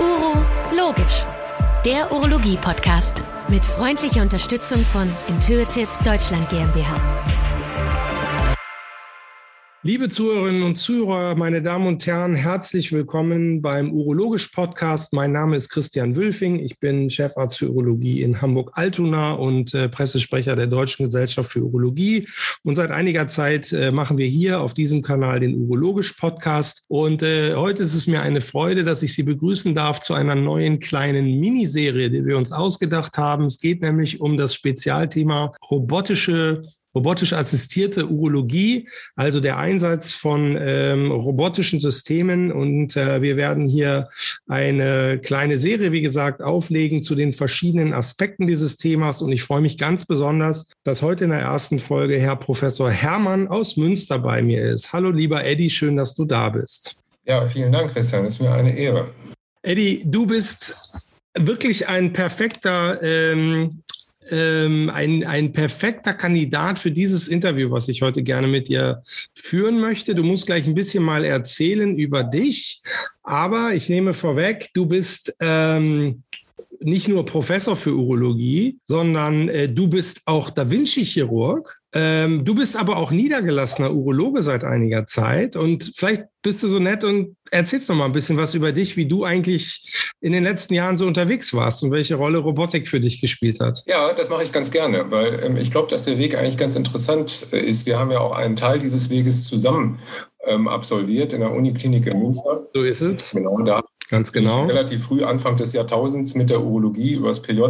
Uro Logisch, der Urologie-Podcast mit freundlicher Unterstützung von Intuitive Deutschland GmbH. Liebe Zuhörerinnen und Zuhörer, meine Damen und Herren, herzlich willkommen beim Urologisch Podcast. Mein Name ist Christian Wülfing. Ich bin Chefarzt für Urologie in Hamburg-Altona und äh, Pressesprecher der Deutschen Gesellschaft für Urologie. Und seit einiger Zeit äh, machen wir hier auf diesem Kanal den Urologisch Podcast. Und äh, heute ist es mir eine Freude, dass ich Sie begrüßen darf zu einer neuen kleinen Miniserie, die wir uns ausgedacht haben. Es geht nämlich um das Spezialthema robotische robotisch assistierte Urologie, also der Einsatz von ähm, robotischen Systemen. Und äh, wir werden hier eine kleine Serie, wie gesagt, auflegen zu den verschiedenen Aspekten dieses Themas. Und ich freue mich ganz besonders, dass heute in der ersten Folge Herr Professor Hermann aus Münster bei mir ist. Hallo, lieber Eddie, schön, dass du da bist. Ja, vielen Dank, Christian. Es ist mir eine Ehre. Eddie, du bist wirklich ein perfekter ähm, ähm, ein, ein perfekter Kandidat für dieses Interview, was ich heute gerne mit dir führen möchte. Du musst gleich ein bisschen mal erzählen über dich, aber ich nehme vorweg, du bist ähm, nicht nur Professor für Urologie, sondern äh, du bist auch Da Vinci-Chirurg. Ähm, du bist aber auch niedergelassener Urologe seit einiger Zeit und vielleicht bist du so nett und erzählst noch mal ein bisschen was über dich, wie du eigentlich in den letzten Jahren so unterwegs warst und welche Rolle Robotik für dich gespielt hat. Ja, das mache ich ganz gerne, weil ähm, ich glaube, dass der Weg eigentlich ganz interessant äh, ist. Wir haben ja auch einen Teil dieses Weges zusammen ähm, absolviert in der Uniklinik in Münster. So ist es. Genau, da ganz genau. relativ früh Anfang des Jahrtausends mit der Urologie übers PJ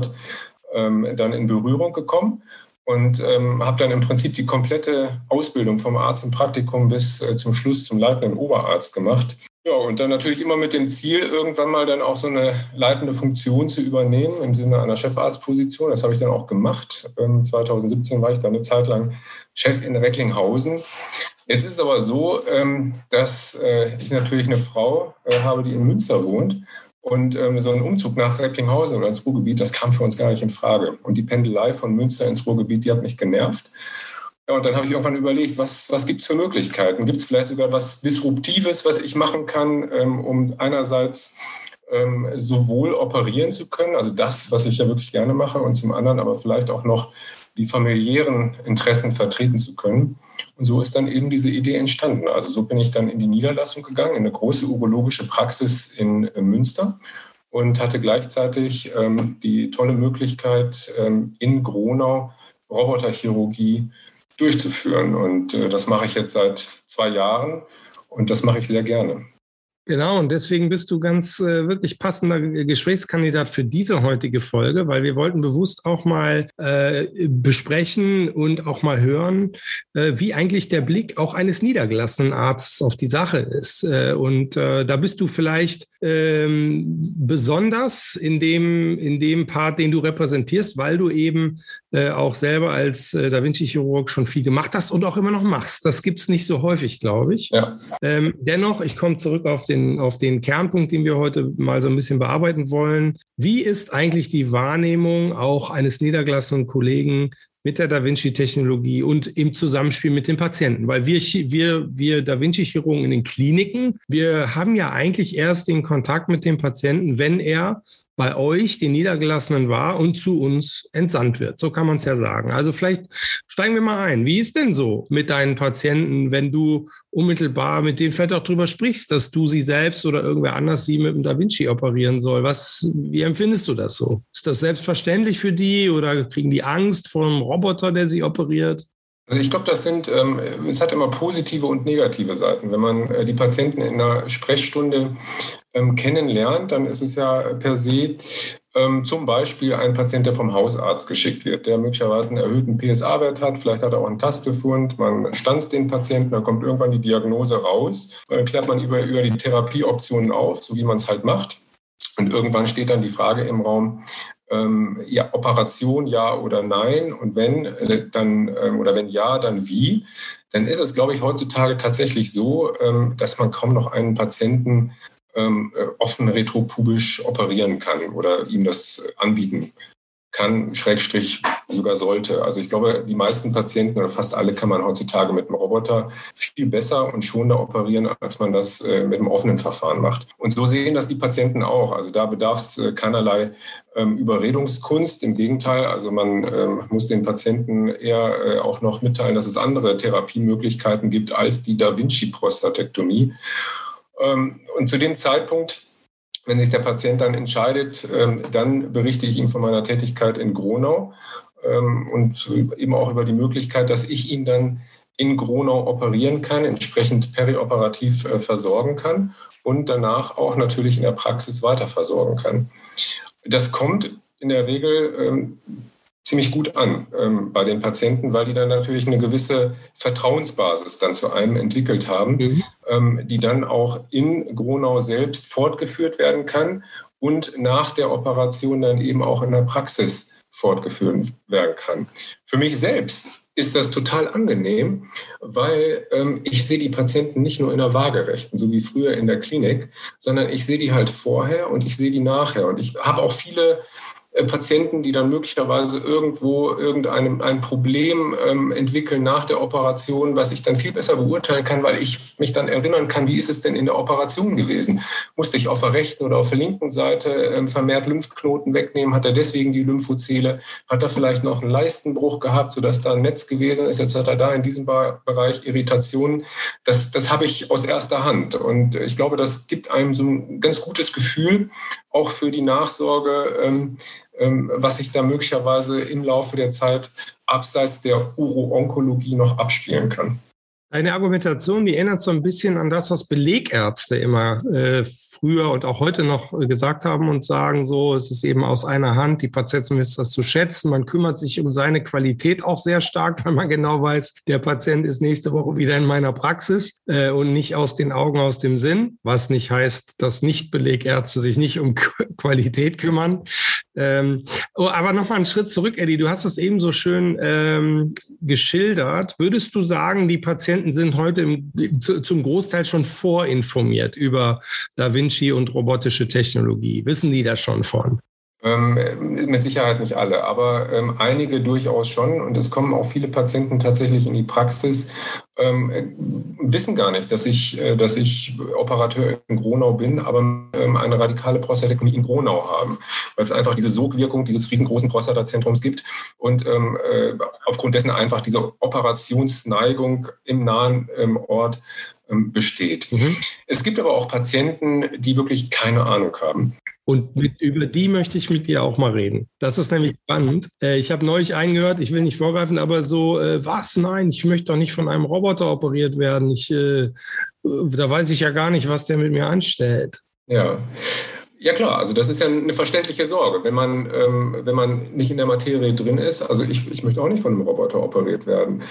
ähm, dann in Berührung gekommen und ähm, habe dann im Prinzip die komplette Ausbildung vom Arzt im Praktikum bis äh, zum Schluss zum leitenden Oberarzt gemacht. Ja, und dann natürlich immer mit dem Ziel, irgendwann mal dann auch so eine leitende Funktion zu übernehmen im Sinne einer Chefarztposition. Das habe ich dann auch gemacht. Ähm, 2017 war ich dann eine Zeit lang Chef in Recklinghausen. Jetzt ist es aber so, ähm, dass äh, ich natürlich eine Frau äh, habe, die in Münster wohnt. Und ähm, so ein Umzug nach Recklinghausen oder ins Ruhrgebiet, das kam für uns gar nicht in Frage. Und die Pendelei von Münster ins Ruhrgebiet, die hat mich genervt. Ja, und dann habe ich irgendwann überlegt, was, was gibt es für Möglichkeiten? Gibt es vielleicht sogar was Disruptives, was ich machen kann, ähm, um einerseits ähm, sowohl operieren zu können, also das, was ich ja wirklich gerne mache, und zum anderen aber vielleicht auch noch die familiären Interessen vertreten zu können. Und so ist dann eben diese Idee entstanden. Also so bin ich dann in die Niederlassung gegangen, in eine große urologische Praxis in äh, Münster und hatte gleichzeitig ähm, die tolle Möglichkeit, ähm, in Gronau Roboterchirurgie durchzuführen. Und äh, das mache ich jetzt seit zwei Jahren und das mache ich sehr gerne. Genau, und deswegen bist du ganz äh, wirklich passender Gesprächskandidat für diese heutige Folge, weil wir wollten bewusst auch mal äh, besprechen und auch mal hören, äh, wie eigentlich der Blick auch eines niedergelassenen Arztes auf die Sache ist. Äh, und äh, da bist du vielleicht ähm, besonders in dem, in dem Part, den du repräsentierst, weil du eben äh, auch selber als Da Vinci-Chirurg schon viel gemacht hast und auch immer noch machst. Das gibt es nicht so häufig, glaube ich. Ja. Ähm, dennoch, ich komme zurück auf den den, auf den Kernpunkt, den wir heute mal so ein bisschen bearbeiten wollen. Wie ist eigentlich die Wahrnehmung auch eines niedergelassenen Kollegen mit der Da Vinci-Technologie und im Zusammenspiel mit den Patienten. Weil wir, wir, wir Da Vinci-Chirurgen in den Kliniken, wir haben ja eigentlich erst den Kontakt mit dem Patienten, wenn er bei euch, den Niedergelassenen, war und zu uns entsandt wird. So kann man es ja sagen. Also vielleicht steigen wir mal ein. Wie ist denn so mit deinen Patienten, wenn du unmittelbar mit denen vielleicht auch drüber sprichst, dass du sie selbst oder irgendwer anders sie mit dem Da Vinci operieren soll? Was, wie empfindest du das so? Ist das selbstverständlich für die oder kriegen die Angst vor einem Roboter, der sie operiert? Also ich glaube, das sind, ähm, es hat immer positive und negative Seiten. Wenn man äh, die Patienten in einer Sprechstunde ähm, kennenlernt, dann ist es ja per se ähm, zum Beispiel ein Patient, der vom Hausarzt geschickt wird, der möglicherweise einen erhöhten PSA-Wert hat, vielleicht hat er auch einen Tastbefund, man stanzt den Patienten, dann kommt irgendwann die Diagnose raus, dann klärt man über, über die Therapieoptionen auf, so wie man es halt macht. Und irgendwann steht dann die Frage im Raum, ähm, ja, Operation ja oder nein? Und wenn, äh, dann, ähm, oder wenn ja, dann wie, dann ist es, glaube ich, heutzutage tatsächlich so, ähm, dass man kaum noch einen Patienten ähm, äh, offen retropubisch operieren kann oder ihm das anbieten kann, Schrägstrich sogar sollte. Also ich glaube, die meisten Patienten oder fast alle kann man heutzutage mit einem Roboter viel besser und schonender operieren, als man das äh, mit einem offenen Verfahren macht. Und so sehen das die Patienten auch. Also da bedarf es äh, keinerlei ähm, Überredungskunst. Im Gegenteil, also man ähm, muss den Patienten eher äh, auch noch mitteilen, dass es andere Therapiemöglichkeiten gibt als die Da Vinci-Prostatektomie. Ähm, und zu dem Zeitpunkt wenn sich der Patient dann entscheidet, dann berichte ich ihm von meiner Tätigkeit in Gronau und eben auch über die Möglichkeit, dass ich ihn dann in Gronau operieren kann, entsprechend perioperativ äh, versorgen kann und danach auch natürlich in der Praxis weiter versorgen kann. Das kommt in der Regel ähm, ziemlich gut an ähm, bei den Patienten, weil die dann natürlich eine gewisse Vertrauensbasis dann zu einem entwickelt haben, mhm. ähm, die dann auch in Gronau selbst fortgeführt werden kann und nach der Operation dann eben auch in der Praxis fortgeführt werden kann. Für mich selbst ist das total angenehm, weil ähm, ich sehe die Patienten nicht nur in der Waagerechten, so wie früher in der Klinik, sondern ich sehe die halt vorher und ich sehe die nachher. Und ich habe auch viele Patienten, die dann möglicherweise irgendwo irgendein ein Problem ähm, entwickeln nach der Operation, was ich dann viel besser beurteilen kann, weil ich mich dann erinnern kann, wie ist es denn in der Operation gewesen? Musste ich auf der rechten oder auf der linken Seite ähm, vermehrt Lymphknoten wegnehmen? Hat er deswegen die Lymphozele? Hat er vielleicht noch einen Leistenbruch gehabt, sodass da ein Netz gewesen ist? Jetzt hat er da in diesem Bereich Irritationen. Das, das habe ich aus erster Hand. Und ich glaube, das gibt einem so ein ganz gutes Gefühl, auch für die Nachsorge, ähm, was sich da möglicherweise im Laufe der Zeit abseits der Uro-Onkologie noch abspielen kann. Eine Argumentation, die erinnert so ein bisschen an das, was Belegärzte immer äh, früher und auch heute noch gesagt haben und sagen so, es ist eben aus einer Hand, die Patienten wissen das zu schätzen, man kümmert sich um seine Qualität auch sehr stark, weil man genau weiß, der Patient ist nächste Woche wieder in meiner Praxis äh, und nicht aus den Augen, aus dem Sinn, was nicht heißt, dass Nicht-Belegärzte sich nicht um Qualität kümmern. Ähm, oh, aber nochmal einen Schritt zurück, Eddie, du hast es eben so schön ähm, geschildert. Würdest du sagen, die Patienten sind heute im, zum Großteil schon vorinformiert über Da Vinci Vinci und robotische Technologie? Wissen die da schon von? Ähm, mit Sicherheit nicht alle, aber ähm, einige durchaus schon. Und es kommen auch viele Patienten tatsächlich in die Praxis, ähm, wissen gar nicht, dass ich, äh, dass ich Operateur in Gronau bin, aber ähm, eine radikale Prostatektomie in Gronau haben, weil es einfach diese Sogwirkung dieses riesengroßen Prostatazentrums gibt und ähm, äh, aufgrund dessen einfach diese Operationsneigung im nahen ähm, Ort besteht. Mhm. Es gibt aber auch Patienten, die wirklich keine Ahnung haben. Und mit, über die möchte ich mit dir auch mal reden. Das ist nämlich spannend. Äh, ich habe neulich eingehört, ich will nicht vorgreifen, aber so, äh, was? Nein, ich möchte doch nicht von einem Roboter operiert werden. Ich, äh, da weiß ich ja gar nicht, was der mit mir anstellt. Ja. Ja klar, also das ist ja eine verständliche Sorge, wenn man, ähm, wenn man nicht in der Materie drin ist. Also ich, ich möchte auch nicht von einem Roboter operiert werden.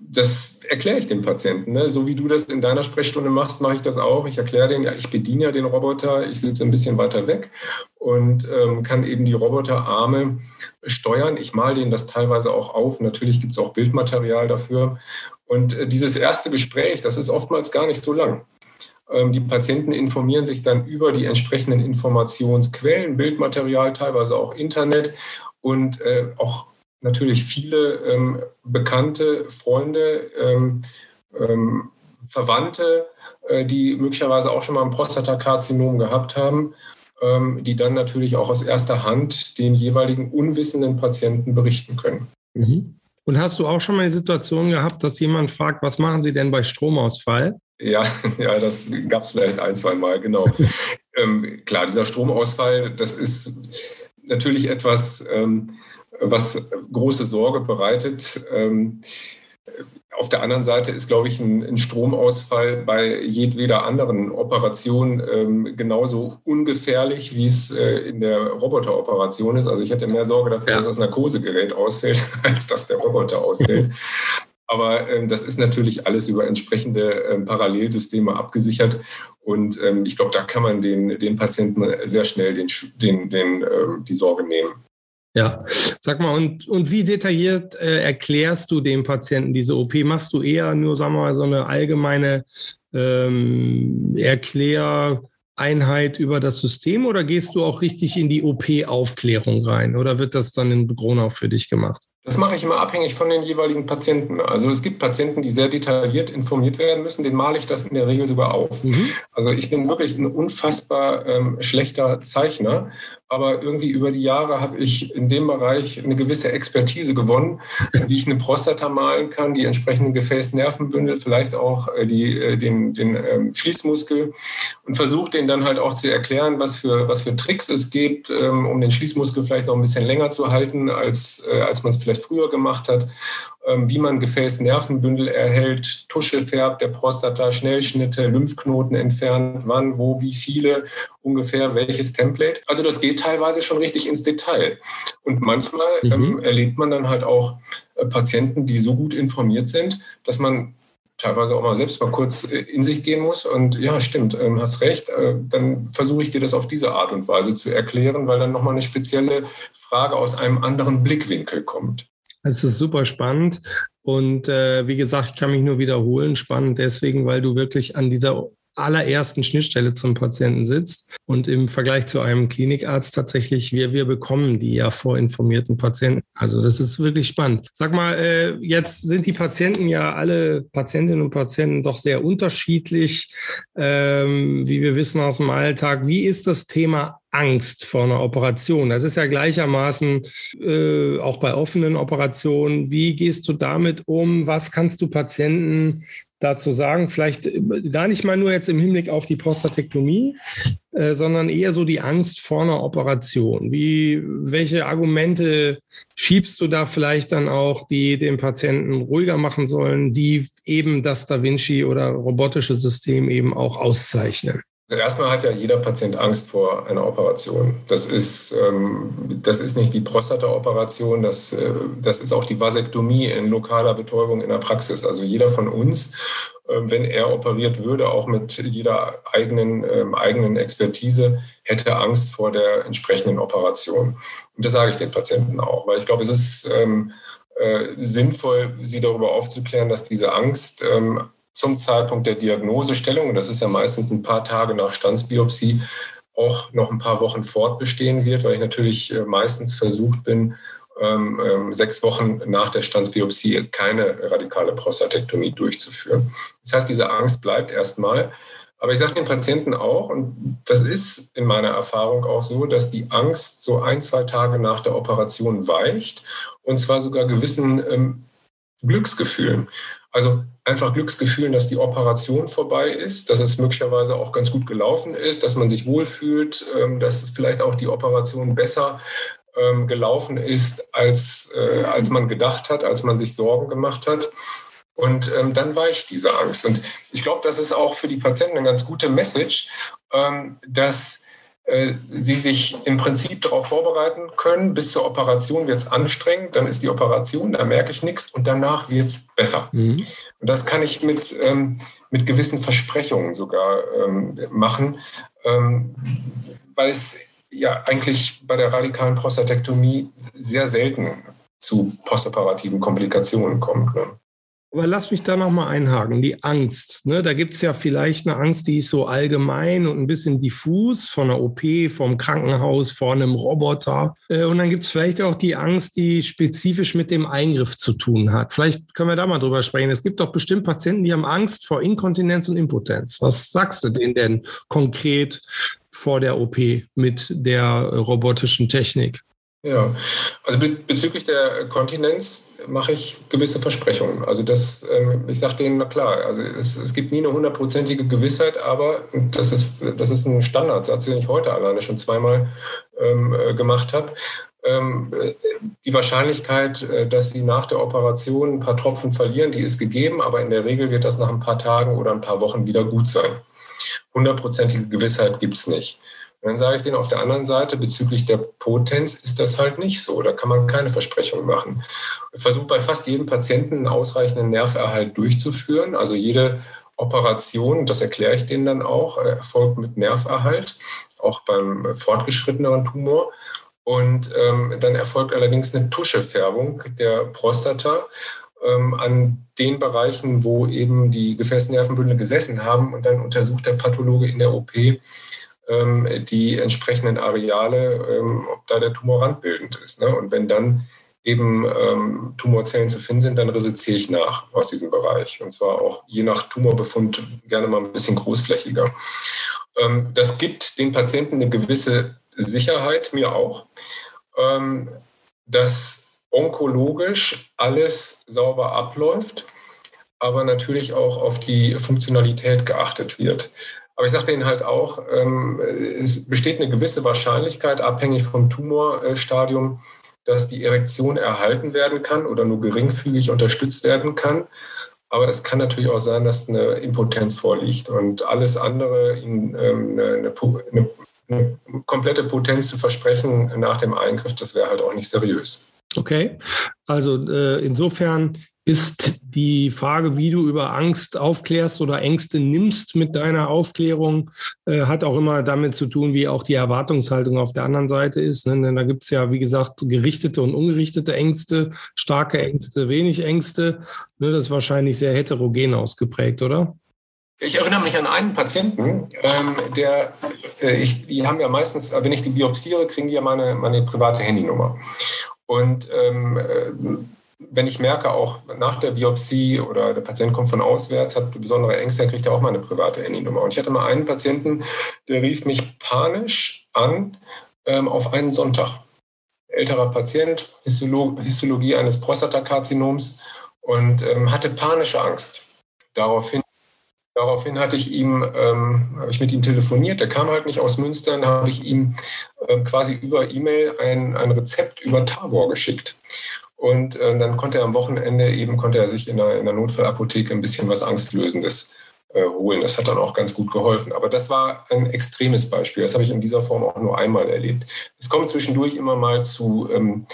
Das erkläre ich dem Patienten. Ne? So wie du das in deiner Sprechstunde machst, mache ich das auch. Ich erkläre den, ja, ich bediene ja den Roboter, ich sitze ein bisschen weiter weg und ähm, kann eben die Roboterarme steuern. Ich male denen das teilweise auch auf. Natürlich gibt es auch Bildmaterial dafür. Und äh, dieses erste Gespräch, das ist oftmals gar nicht so lang. Ähm, die Patienten informieren sich dann über die entsprechenden Informationsquellen, Bildmaterial, teilweise auch Internet und äh, auch natürlich viele ähm, bekannte Freunde, ähm, Verwandte, äh, die möglicherweise auch schon mal ein Prostatakarzinom gehabt haben, die dann natürlich auch aus erster Hand den jeweiligen unwissenden Patienten berichten können. Mhm. Und hast du auch schon mal die Situation gehabt, dass jemand fragt, was machen Sie denn bei Stromausfall? Ja, ja, das gab es vielleicht ein, zwei Mal, genau. ähm, klar, dieser Stromausfall, das ist natürlich etwas, ähm, was große Sorge bereitet. Ähm, auf der anderen Seite ist, glaube ich, ein, ein Stromausfall bei jedweder anderen Operation ähm, genauso ungefährlich, wie es äh, in der Roboteroperation ist. Also ich hätte mehr Sorge dafür, ja. dass das Narkosegerät ausfällt, als dass der Roboter ausfällt. Aber ähm, das ist natürlich alles über entsprechende ähm, Parallelsysteme abgesichert. Und ähm, ich glaube, da kann man den, den Patienten sehr schnell den, den, den, äh, die Sorge nehmen. Ja, sag mal, und, und wie detailliert äh, erklärst du dem Patienten diese OP? Machst du eher nur, sagen wir mal, so eine allgemeine ähm, Erklär, Einheit über das System oder gehst du auch richtig in die OP-Aufklärung rein oder wird das dann in Gronau für dich gemacht? Das mache ich immer abhängig von den jeweiligen Patienten. Also es gibt Patienten, die sehr detailliert informiert werden müssen, den male ich das in der Regel sogar auf. Mhm. Also ich bin wirklich ein unfassbar ähm, schlechter Zeichner, aber irgendwie über die Jahre habe ich in dem Bereich eine gewisse Expertise gewonnen, wie ich eine Prostata malen kann, die entsprechenden Gefäßnervenbündel, vielleicht auch äh, die, äh, den, den ähm, Schließmuskel und versuche den dann halt auch zu erklären, was für, was für Tricks es gibt, ähm, um den Schließmuskel vielleicht noch ein bisschen länger zu halten, als, äh, als man es vielleicht früher gemacht hat, wie man Gefäßnervenbündel erhält, Tusche färbt der Prostata, Schnellschnitte, Lymphknoten entfernt, wann, wo, wie viele, ungefähr welches Template. Also das geht teilweise schon richtig ins Detail. Und manchmal mhm. ähm, erlebt man dann halt auch äh, Patienten, die so gut informiert sind, dass man teilweise auch mal selbst mal kurz äh, in sich gehen muss und ja, stimmt, ähm, hast recht, äh, dann versuche ich dir das auf diese Art und Weise zu erklären, weil dann nochmal eine spezielle Frage aus einem anderen Blickwinkel kommt. Es ist super spannend. Und äh, wie gesagt, ich kann mich nur wiederholen, spannend deswegen, weil du wirklich an dieser allerersten Schnittstelle zum Patienten sitzt und im Vergleich zu einem Klinikarzt tatsächlich, wir, wir bekommen die ja vorinformierten Patienten. Also das ist wirklich spannend. Sag mal, äh, jetzt sind die Patienten ja alle Patientinnen und Patienten doch sehr unterschiedlich, ähm, wie wir wissen aus dem Alltag. Wie ist das Thema Angst vor einer Operation. Das ist ja gleichermaßen äh, auch bei offenen Operationen. Wie gehst du damit um? Was kannst du Patienten dazu sagen? Vielleicht äh, gar nicht mal nur jetzt im Hinblick auf die Prostatektomie, äh, sondern eher so die Angst vor einer Operation. Wie, welche Argumente schiebst du da vielleicht dann auch, die den Patienten ruhiger machen sollen, die eben das Da Vinci oder robotische System eben auch auszeichnen? Also erstmal hat ja jeder Patient Angst vor einer Operation. Das ist, ähm, das ist nicht die Prostata-Operation, das, äh, das ist auch die Vasektomie in lokaler Betäubung in der Praxis. Also jeder von uns, äh, wenn er operiert würde, auch mit jeder eigenen, ähm, eigenen Expertise, hätte Angst vor der entsprechenden Operation. Und das sage ich den Patienten auch, weil ich glaube, es ist ähm, äh, sinnvoll, sie darüber aufzuklären, dass diese Angst ähm, zum Zeitpunkt der Diagnosestellung, und das ist ja meistens ein paar Tage nach Standsbiopsie, auch noch ein paar Wochen fortbestehen wird, weil ich natürlich äh, meistens versucht bin, ähm, ähm, sechs Wochen nach der Standsbiopsie keine radikale Prostatektomie durchzuführen. Das heißt, diese Angst bleibt erstmal. Aber ich sage den Patienten auch, und das ist in meiner Erfahrung auch so, dass die Angst so ein, zwei Tage nach der Operation weicht und zwar sogar gewissen ähm, Glücksgefühlen. Also einfach Glücksgefühlen, dass die Operation vorbei ist, dass es möglicherweise auch ganz gut gelaufen ist, dass man sich wohlfühlt, ähm, dass vielleicht auch die Operation besser ähm, gelaufen ist, als, äh, als man gedacht hat, als man sich Sorgen gemacht hat. Und ähm, dann weicht diese Angst. Und ich glaube, das ist auch für die Patienten eine ganz gute Message, dass äh, sie sich im Prinzip darauf vorbereiten können. Bis zur Operation wird es anstrengend, dann ist die Operation, da merke ich nichts und danach wird es besser. Mhm. Und das kann ich mit, ähm, mit gewissen Versprechungen sogar ähm, machen, ähm, weil es ja eigentlich bei der radikalen Prostatektomie sehr selten zu postoperativen Komplikationen kommt. Ne? Aber lass mich da nochmal einhaken. Die Angst. Ne? Da gibt es ja vielleicht eine Angst, die ist so allgemein und ein bisschen diffus von einer OP, vom Krankenhaus, vor einem Roboter. Äh, und dann gibt es vielleicht auch die Angst, die spezifisch mit dem Eingriff zu tun hat. Vielleicht können wir da mal drüber sprechen. Es gibt doch bestimmt Patienten, die haben Angst vor Inkontinenz und Impotenz. Was sagst du denen denn konkret vor der OP mit der robotischen Technik? Ja, also be bezüglich der Kontinenz mache ich gewisse Versprechungen. Also das, ähm, ich sage denen, na klar, also es, es gibt nie eine hundertprozentige Gewissheit, aber das ist, das ist ein Standardsatz, den ich heute alleine schon zweimal ähm, äh, gemacht habe. Ähm, die Wahrscheinlichkeit, äh, dass sie nach der Operation ein paar Tropfen verlieren, die ist gegeben, aber in der Regel wird das nach ein paar Tagen oder ein paar Wochen wieder gut sein. Hundertprozentige Gewissheit gibt es nicht. Und dann sage ich denen auf der anderen Seite, bezüglich der Potenz ist das halt nicht so. Da kann man keine Versprechungen machen. Ich versuche bei fast jedem Patienten einen ausreichenden Nerverhalt durchzuführen. Also jede Operation, das erkläre ich denen dann auch, erfolgt mit Nerverhalt, auch beim fortgeschritteneren Tumor. Und ähm, dann erfolgt allerdings eine Tuschefärbung der Prostata ähm, an den Bereichen, wo eben die Gefäßnervenbündel gesessen haben. Und dann untersucht der Pathologe in der OP, die entsprechenden Areale, ähm, ob da der Tumor randbildend ist. Ne? Und wenn dann eben ähm, Tumorzellen zu finden sind, dann resiziere ich nach aus diesem Bereich. Und zwar auch je nach Tumorbefund gerne mal ein bisschen großflächiger. Ähm, das gibt den Patienten eine gewisse Sicherheit, mir auch, ähm, dass onkologisch alles sauber abläuft, aber natürlich auch auf die Funktionalität geachtet wird. Aber ich sagte Ihnen halt auch, ähm, es besteht eine gewisse Wahrscheinlichkeit, abhängig vom Tumorstadium, dass die Erektion erhalten werden kann oder nur geringfügig unterstützt werden kann. Aber es kann natürlich auch sein, dass eine Impotenz vorliegt und alles andere, Ihnen ähm, eine, eine, eine komplette Potenz zu versprechen nach dem Eingriff, das wäre halt auch nicht seriös. Okay, also äh, insofern ist die Frage, wie du über Angst aufklärst oder Ängste nimmst mit deiner Aufklärung, äh, hat auch immer damit zu tun, wie auch die Erwartungshaltung auf der anderen Seite ist. Ne? Denn da gibt es ja, wie gesagt, gerichtete und ungerichtete Ängste, starke Ängste, wenig Ängste. Ne? Das ist wahrscheinlich sehr heterogen ausgeprägt, oder? Ich erinnere mich an einen Patienten, ähm, der, äh, ich, die haben ja meistens, wenn ich die biopsiere, kriegen die ja meine, meine private Handynummer. Und ähm, äh, wenn ich merke, auch nach der Biopsie oder der Patient kommt von auswärts, hat besondere Ängste, dann kriegt er auch mal eine private Handynummer. Und ich hatte mal einen Patienten, der rief mich panisch an ähm, auf einen Sonntag. Älterer Patient, Histolo Histologie eines Prostatakarzinoms und ähm, hatte panische Angst. Daraufhin Daraufhin hatte ich ihm, ähm, habe ich mit ihm telefoniert. Der kam halt nicht aus Münster. Dann habe ich ihm äh, quasi über E-Mail ein, ein Rezept über Tavor geschickt. Und äh, dann konnte er am Wochenende eben, konnte er sich in der, in der Notfallapotheke ein bisschen was Angstlösendes äh, holen. Das hat dann auch ganz gut geholfen. Aber das war ein extremes Beispiel. Das habe ich in dieser Form auch nur einmal erlebt. Es kommt zwischendurch immer mal zu, ähm,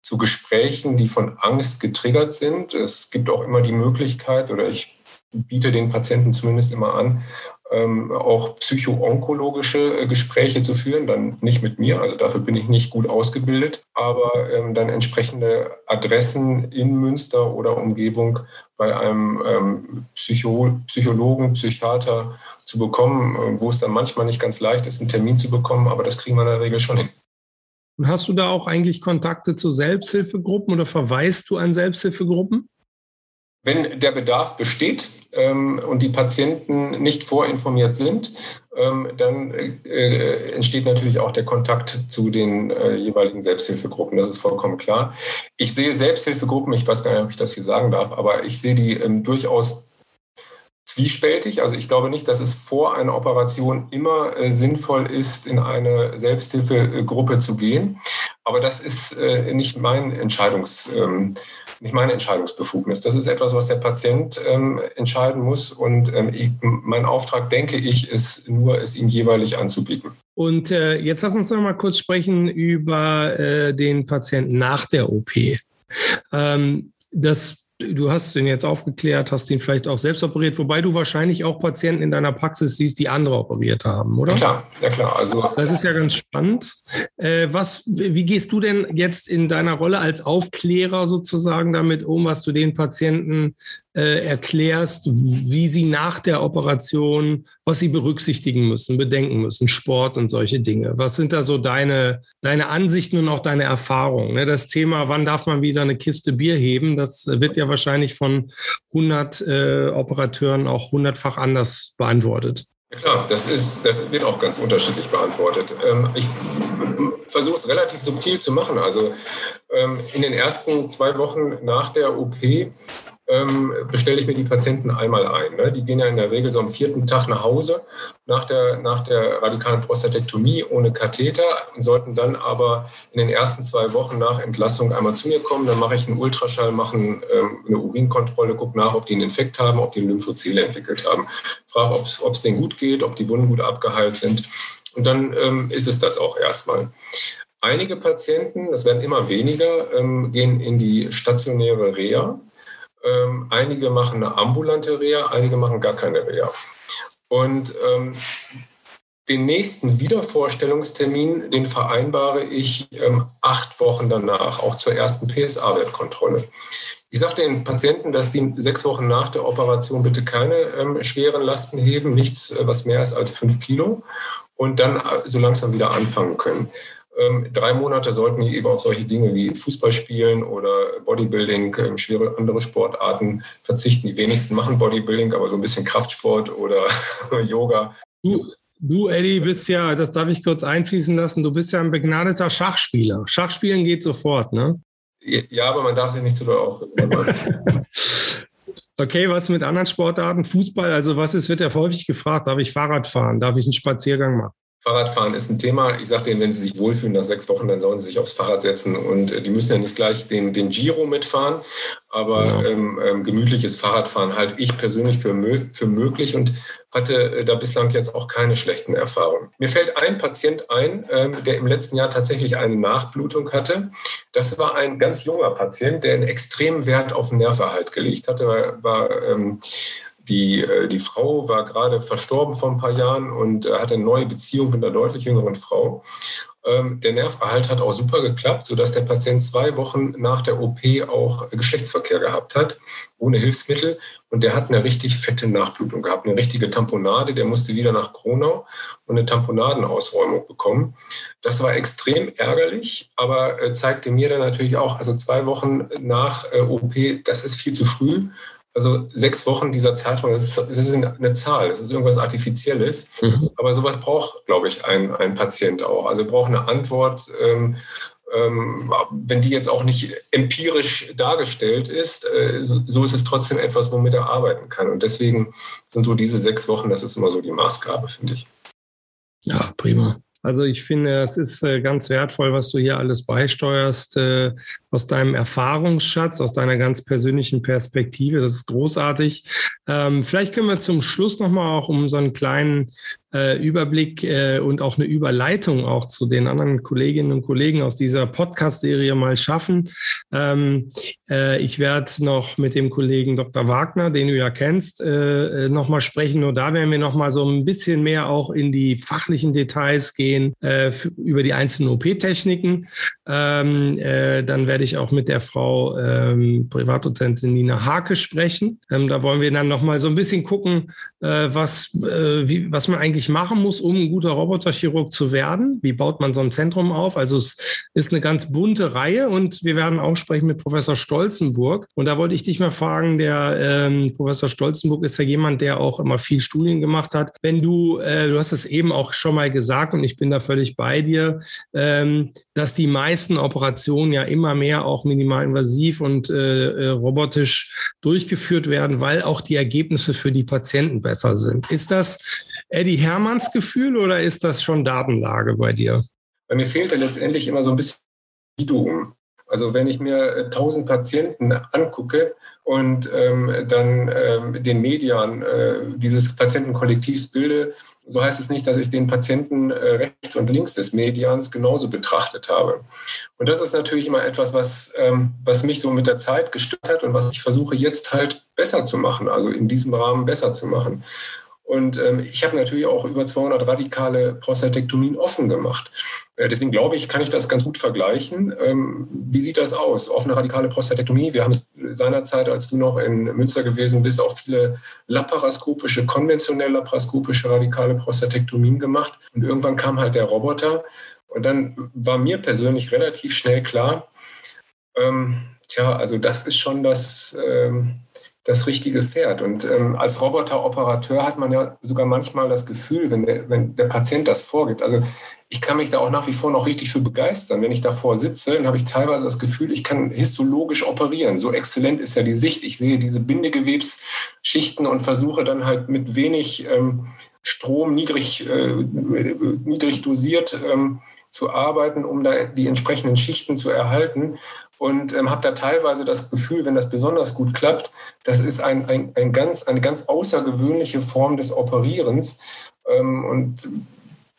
zu Gesprächen, die von Angst getriggert sind. Es gibt auch immer die Möglichkeit, oder ich biete den Patienten zumindest immer an, ähm, auch psycho-onkologische äh, Gespräche zu führen, dann nicht mit mir, also dafür bin ich nicht gut ausgebildet, aber ähm, dann entsprechende Adressen in Münster oder Umgebung bei einem ähm, Psycho Psychologen, Psychiater zu bekommen, äh, wo es dann manchmal nicht ganz leicht ist, einen Termin zu bekommen, aber das kriegen wir in der Regel schon hin. Und hast du da auch eigentlich Kontakte zu Selbsthilfegruppen oder verweist du an Selbsthilfegruppen? Wenn der Bedarf besteht ähm, und die Patienten nicht vorinformiert sind, ähm, dann äh, entsteht natürlich auch der Kontakt zu den äh, jeweiligen Selbsthilfegruppen. Das ist vollkommen klar. Ich sehe Selbsthilfegruppen, ich weiß gar nicht, ob ich das hier sagen darf, aber ich sehe die ähm, durchaus zwiespältig. Also ich glaube nicht, dass es vor einer Operation immer äh, sinnvoll ist, in eine Selbsthilfegruppe zu gehen. Aber das ist äh, nicht mein Entscheidungs. Ähm, nicht meine Entscheidungsbefugnis. Das ist etwas, was der Patient ähm, entscheiden muss. Und ähm, ich, mein Auftrag, denke ich, ist nur, es ihm jeweilig anzubieten. Und äh, jetzt lass uns noch mal kurz sprechen über äh, den Patienten nach der OP. Ähm, das du hast den jetzt aufgeklärt, hast ihn vielleicht auch selbst operiert, wobei du wahrscheinlich auch Patienten in deiner Praxis siehst, die andere operiert haben, oder? Ja klar, ja klar. Also das ist ja ganz spannend. Äh, was, wie gehst du denn jetzt in deiner Rolle als Aufklärer sozusagen damit um, was du den Patienten äh, erklärst, wie sie nach der Operation, was sie berücksichtigen müssen, bedenken müssen, Sport und solche Dinge. Was sind da so deine, deine Ansichten und auch deine Erfahrungen? Ne? Das Thema, wann darf man wieder eine Kiste Bier heben, das wird ja wahrscheinlich von 100 äh, Operateuren auch hundertfach anders beantwortet. Ja klar, das, ist, das wird auch ganz unterschiedlich beantwortet. Ähm, ich versuche es relativ subtil zu machen. Also ähm, in den ersten zwei Wochen nach der OP ähm, bestelle ich mir die Patienten einmal ein. Ne? Die gehen ja in der Regel so am vierten Tag nach Hause nach der, nach der radikalen Prostatektomie ohne Katheter und sollten dann aber in den ersten zwei Wochen nach Entlassung einmal zu mir kommen. Dann mache ich einen Ultraschall, mache ähm, eine Urinkontrolle, gucke nach, ob die einen Infekt haben, ob die Lymphozele entwickelt haben. Frage, ob es denen gut geht, ob die Wunden gut abgeheilt sind. Und dann ähm, ist es das auch erstmal. Einige Patienten, das werden immer weniger, ähm, gehen in die stationäre Reha ähm, einige machen eine ambulante Reha, einige machen gar keine Reha. Und ähm, den nächsten Wiedervorstellungstermin, den vereinbare ich ähm, acht Wochen danach, auch zur ersten PSA-Wertkontrolle. Ich sage den Patienten, dass die sechs Wochen nach der Operation bitte keine ähm, schweren Lasten heben, nichts, äh, was mehr ist als fünf Kilo. und dann so langsam wieder anfangen können. Ähm, drei Monate sollten die eben auf solche Dinge wie Fußball spielen oder Bodybuilding, ähm, schwere andere Sportarten verzichten. Die wenigsten machen Bodybuilding, aber so ein bisschen Kraftsport oder Yoga. Du, du, Eddie, bist ja, das darf ich kurz einfließen lassen, du bist ja ein begnadeter Schachspieler. Schachspielen geht sofort, ne? Ja, aber man darf sich nicht zu doll aufregen. Okay, was mit anderen Sportarten? Fußball, also was ist, wird ja häufig gefragt, darf ich Fahrrad fahren, darf ich einen Spaziergang machen? Fahrradfahren ist ein Thema. Ich sage denen, wenn sie sich wohlfühlen nach sechs Wochen, dann sollen sie sich aufs Fahrrad setzen und äh, die müssen ja nicht gleich den, den Giro mitfahren, aber genau. ähm, ähm, gemütliches Fahrradfahren halte ich persönlich für, für möglich und hatte äh, da bislang jetzt auch keine schlechten Erfahrungen. Mir fällt ein Patient ein, ähm, der im letzten Jahr tatsächlich eine Nachblutung hatte. Das war ein ganz junger Patient, der einen extremen Wert auf den Nerverhalt gelegt hatte, war, war ähm, die, äh, die Frau war gerade verstorben vor ein paar Jahren und äh, hatte eine neue Beziehung mit einer deutlich jüngeren Frau. Ähm, der Nerverhalt hat auch super geklappt, sodass der Patient zwei Wochen nach der OP auch Geschlechtsverkehr gehabt hat, ohne Hilfsmittel. Und der hat eine richtig fette Nachblutung gehabt, eine richtige Tamponade. Der musste wieder nach Kronau und eine Tamponadenausräumung bekommen. Das war extrem ärgerlich, aber äh, zeigte mir dann natürlich auch, also zwei Wochen nach OP, das ist viel zu früh. Also sechs Wochen dieser Zeitraum, das ist, das ist eine Zahl, das ist irgendwas Artifizielles. Mhm. Aber sowas braucht, glaube ich, ein, ein Patient auch. Also braucht eine Antwort, ähm, ähm, wenn die jetzt auch nicht empirisch dargestellt ist, äh, so, so ist es trotzdem etwas, womit er arbeiten kann. Und deswegen sind so diese sechs Wochen, das ist immer so die Maßgabe, finde ich. Ja, prima. Also ich finde, es ist äh, ganz wertvoll, was du hier alles beisteuerst äh, aus deinem Erfahrungsschatz, aus deiner ganz persönlichen Perspektive. Das ist großartig. Ähm, vielleicht können wir zum Schluss nochmal auch um so einen kleinen äh, Überblick äh, und auch eine Überleitung auch zu den anderen Kolleginnen und Kollegen aus dieser Podcast-Serie mal schaffen. Ähm, äh, ich werde noch mit dem Kollegen Dr. Wagner, den du ja kennst, äh, äh nochmal sprechen. Nur da werden wir nochmal so ein bisschen mehr auch in die fachlichen Details gehen äh, über die einzelnen OP-Techniken. Ähm, äh, dann werde ich auch mit der Frau ähm, Privatdozentin Nina Hake sprechen. Ähm, da wollen wir dann nochmal so ein bisschen gucken, äh, was, äh, wie, was man eigentlich machen muss, um ein guter Roboterchirurg zu werden. Wie baut man so ein Zentrum auf? Also es ist eine ganz bunte Reihe und wir werden auch sprechen mit Professor Stolzenburg. Und da wollte ich dich mal fragen, der ähm, Professor Stolzenburg ist ja jemand, der auch immer viel Studien gemacht hat. Wenn du, äh, du hast es eben auch schon mal gesagt und ich bin da völlig bei dir, ähm, dass die meisten Operationen ja immer mehr auch minimalinvasiv und äh, äh, robotisch durchgeführt werden, weil auch die Ergebnisse für die Patienten besser sind. Ist das Eddie Hermanns Gefühl oder ist das schon Datenlage bei dir? Bei mir fehlte letztendlich immer so ein bisschen Individuum. Also wenn ich mir 1000 äh, Patienten angucke und ähm, dann ähm, den Median äh, dieses Patientenkollektivs bilde, so heißt es nicht, dass ich den Patienten äh, rechts und links des Medians genauso betrachtet habe. Und das ist natürlich immer etwas, was, ähm, was mich so mit der Zeit gestört hat und was ich versuche jetzt halt besser zu machen, also in diesem Rahmen besser zu machen. Und ähm, ich habe natürlich auch über 200 radikale Prostatektomien offen gemacht. Äh, deswegen glaube ich, kann ich das ganz gut vergleichen. Ähm, wie sieht das aus? Offene radikale Prostatektomie. Wir haben seinerzeit, als du noch in Münster gewesen bist, auch viele laparoskopische, konventionell laparoskopische radikale Prostatektomien gemacht. Und irgendwann kam halt der Roboter. Und dann war mir persönlich relativ schnell klar, ähm, tja, also das ist schon das, ähm, das richtige Pferd. Und ähm, als Roboteroperateur hat man ja sogar manchmal das Gefühl, wenn der, wenn der Patient das vorgibt. Also ich kann mich da auch nach wie vor noch richtig für begeistern. Wenn ich davor sitze, dann habe ich teilweise das Gefühl, ich kann histologisch operieren. So exzellent ist ja die Sicht. Ich sehe diese Bindegewebsschichten und versuche dann halt mit wenig ähm, Strom niedrig, äh, niedrig dosiert ähm, zu arbeiten, um da die entsprechenden Schichten zu erhalten und ähm, habe da teilweise das Gefühl, wenn das besonders gut klappt, das ist ein, ein, ein ganz, eine ganz außergewöhnliche Form des Operierens ähm, und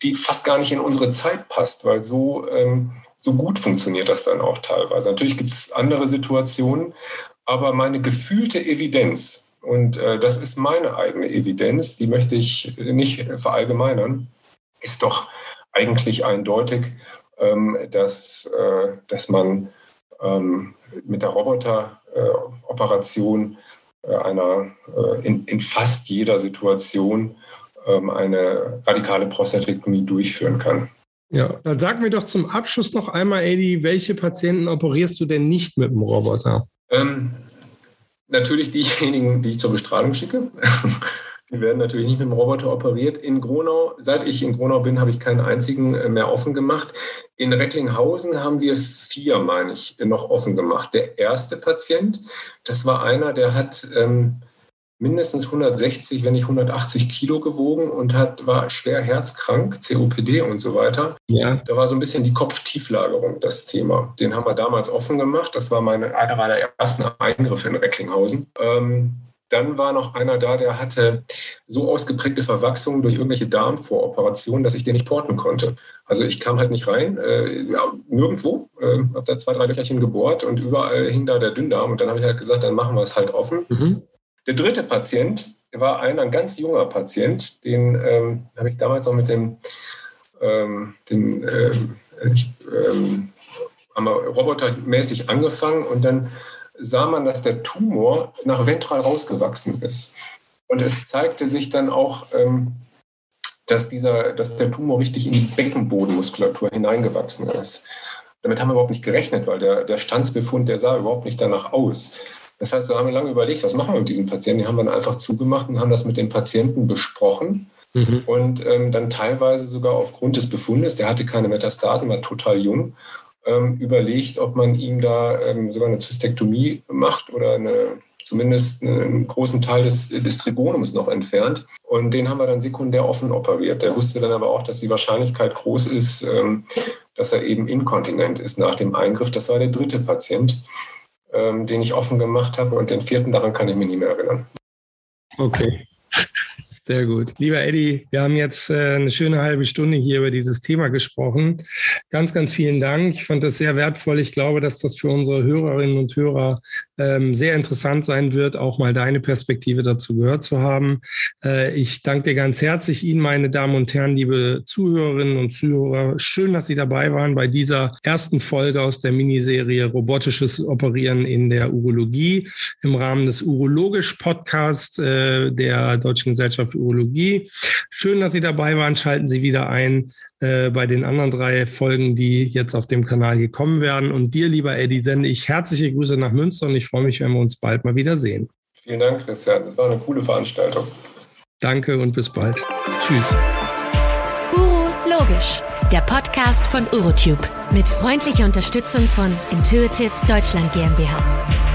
die fast gar nicht in unsere Zeit passt, weil so, ähm, so gut funktioniert das dann auch teilweise. Natürlich gibt es andere Situationen, aber meine gefühlte Evidenz, und äh, das ist meine eigene Evidenz, die möchte ich nicht verallgemeinern, ist doch eigentlich eindeutig, ähm, dass, äh, dass man ähm, mit der Roboteroperation äh, einer äh, in, in, fast jeder Situation ähm, eine radikale Prostatektomie durchführen kann. Ja, dann sag mir doch zum Abschluss noch einmal, Edi, welche Patienten operierst du denn nicht mit dem Roboter? Ähm, natürlich diejenigen, die ich zur Bestrahlung schicke. Die werden natürlich nicht mit dem Roboter operiert. In Gronau, seit ich in Gronau bin, habe ich keinen einzigen äh, mehr offen gemacht. In Recklinghausen haben wir vier, meine ich, noch offen gemacht. Der erste Patient, das war einer, der hat ähm, mindestens 160, wenn nicht 180 Kilo gewogen und hat, war schwer herzkrank, COPD und so weiter. Ja. Da war so ein bisschen die Kopftieflagerung das Thema. Den haben wir damals offen gemacht. Das war meine, einer meiner ersten Eingriffe in Recklinghausen. Ähm, dann war noch einer da, der hatte so ausgeprägte Verwachsungen durch irgendwelche Darmvoroperationen, dass ich den nicht porten konnte. Also ich kam halt nicht rein, äh, ja, nirgendwo, äh, habe da zwei, drei Löcherchen gebohrt und überall hing da der Dünndarm. Und dann habe ich halt gesagt, dann machen wir es halt offen. Mhm. Der dritte Patient war einer, ein ganz junger Patient, den ähm, habe ich damals auch mit dem, ähm, dem ähm, ich, ähm, robotermäßig angefangen und dann sah man, dass der Tumor nach ventral rausgewachsen ist. Und es zeigte sich dann auch, ähm, dass, dieser, dass der Tumor richtig in die Beckenbodenmuskulatur hineingewachsen ist. Damit haben wir überhaupt nicht gerechnet, weil der, der Stanzbefund, der sah überhaupt nicht danach aus. Das heißt, da haben wir lange überlegt, was machen wir mit diesem Patienten. Die haben wir dann einfach zugemacht und haben das mit dem Patienten besprochen. Mhm. Und ähm, dann teilweise sogar aufgrund des Befundes, der hatte keine Metastasen, war total jung, ähm, überlegt, ob man ihm da ähm, sogar eine Zystektomie macht oder eine, zumindest einen großen Teil des, des Trigonums noch entfernt. Und den haben wir dann sekundär offen operiert. Der wusste dann aber auch, dass die Wahrscheinlichkeit groß ist, ähm, dass er eben inkontinent ist nach dem Eingriff. Das war der dritte Patient, ähm, den ich offen gemacht habe. Und den vierten, daran kann ich mich nicht mehr erinnern. Okay. Sehr gut. Lieber Eddie, wir haben jetzt äh, eine schöne halbe Stunde hier über dieses Thema gesprochen. Ganz, ganz vielen Dank. Ich fand das sehr wertvoll. Ich glaube, dass das für unsere Hörerinnen und Hörer ähm, sehr interessant sein wird, auch mal deine Perspektive dazu gehört zu haben. Äh, ich danke dir ganz herzlich Ihnen, meine Damen und Herren, liebe Zuhörerinnen und Zuhörer. Schön, dass Sie dabei waren bei dieser ersten Folge aus der Miniserie Robotisches Operieren in der Urologie im Rahmen des Urologisch-Podcasts äh, der Deutschen Gesellschaft Urologie. Schön, dass Sie dabei waren. Schalten Sie wieder ein äh, bei den anderen drei Folgen, die jetzt auf dem Kanal hier kommen werden. Und dir, lieber Eddie, sende ich herzliche Grüße nach Münster und ich freue mich, wenn wir uns bald mal wieder sehen. Vielen Dank, Christian. Das war eine coole Veranstaltung. Danke und bis bald. Tschüss. Uro Logisch, der Podcast von Urotube mit freundlicher Unterstützung von Intuitive Deutschland GmbH.